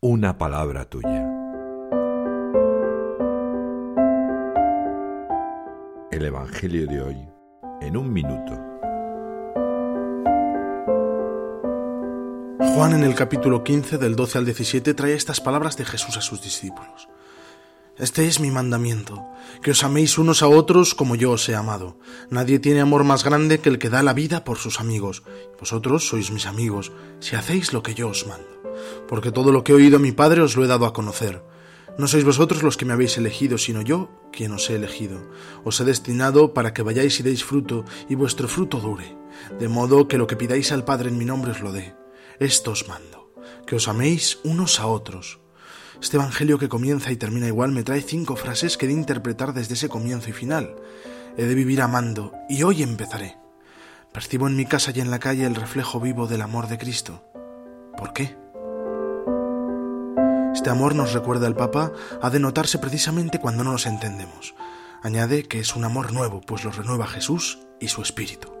una palabra tuya. El Evangelio de hoy en un minuto. Juan en el capítulo 15 del 12 al 17 trae estas palabras de Jesús a sus discípulos. Este es mi mandamiento, que os améis unos a otros como yo os he amado. Nadie tiene amor más grande que el que da la vida por sus amigos. Vosotros sois mis amigos, si hacéis lo que yo os mando. Porque todo lo que he oído a mi Padre os lo he dado a conocer. No sois vosotros los que me habéis elegido, sino yo quien os he elegido. Os he destinado para que vayáis y deis fruto, y vuestro fruto dure, de modo que lo que pidáis al Padre en mi nombre os lo dé. Esto os mando, que os améis unos a otros este Evangelio que comienza y termina igual me trae cinco frases que he de interpretar desde ese comienzo y final. He de vivir amando y hoy empezaré. Percibo en mi casa y en la calle el reflejo vivo del amor de Cristo. ¿Por qué? Este amor, nos recuerda el Papa, ha de notarse precisamente cuando no nos entendemos. Añade que es un amor nuevo, pues lo renueva Jesús y su Espíritu.